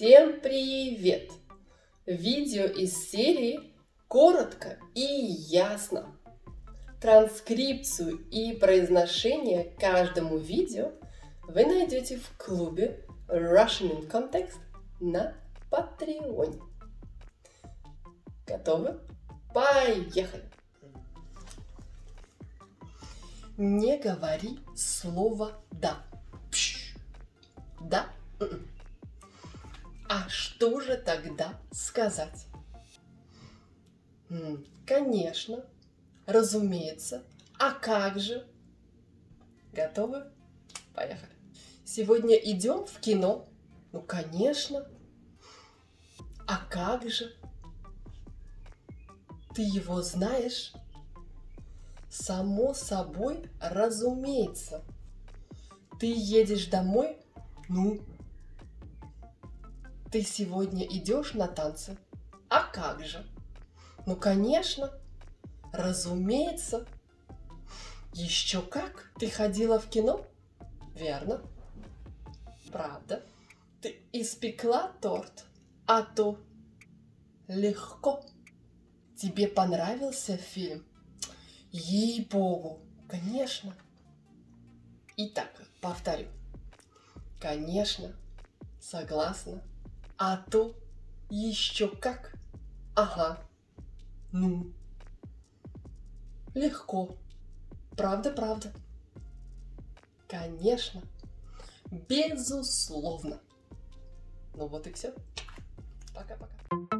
Всем привет! Видео из серии «Коротко и ясно». Транскрипцию и произношение каждому видео вы найдете в клубе Russian in Context на Patreon. Готовы? Поехали! Не говори слово «да». А что же тогда сказать? Конечно, разумеется. А как же? Готовы? Поехали. Сегодня идем в кино? Ну, конечно. А как же? Ты его знаешь? Само собой, разумеется. Ты едешь домой? Ну, ты сегодня идешь на танцы? А как же? Ну, конечно. Разумеется. Еще как? Ты ходила в кино? Верно. Правда. Ты испекла торт? А то легко. Тебе понравился фильм? Ей-богу, конечно. Итак, повторю. Конечно, согласна. А то еще как. Ага. Ну. Легко. Правда, правда. Конечно. Безусловно. Ну вот и все. Пока-пока.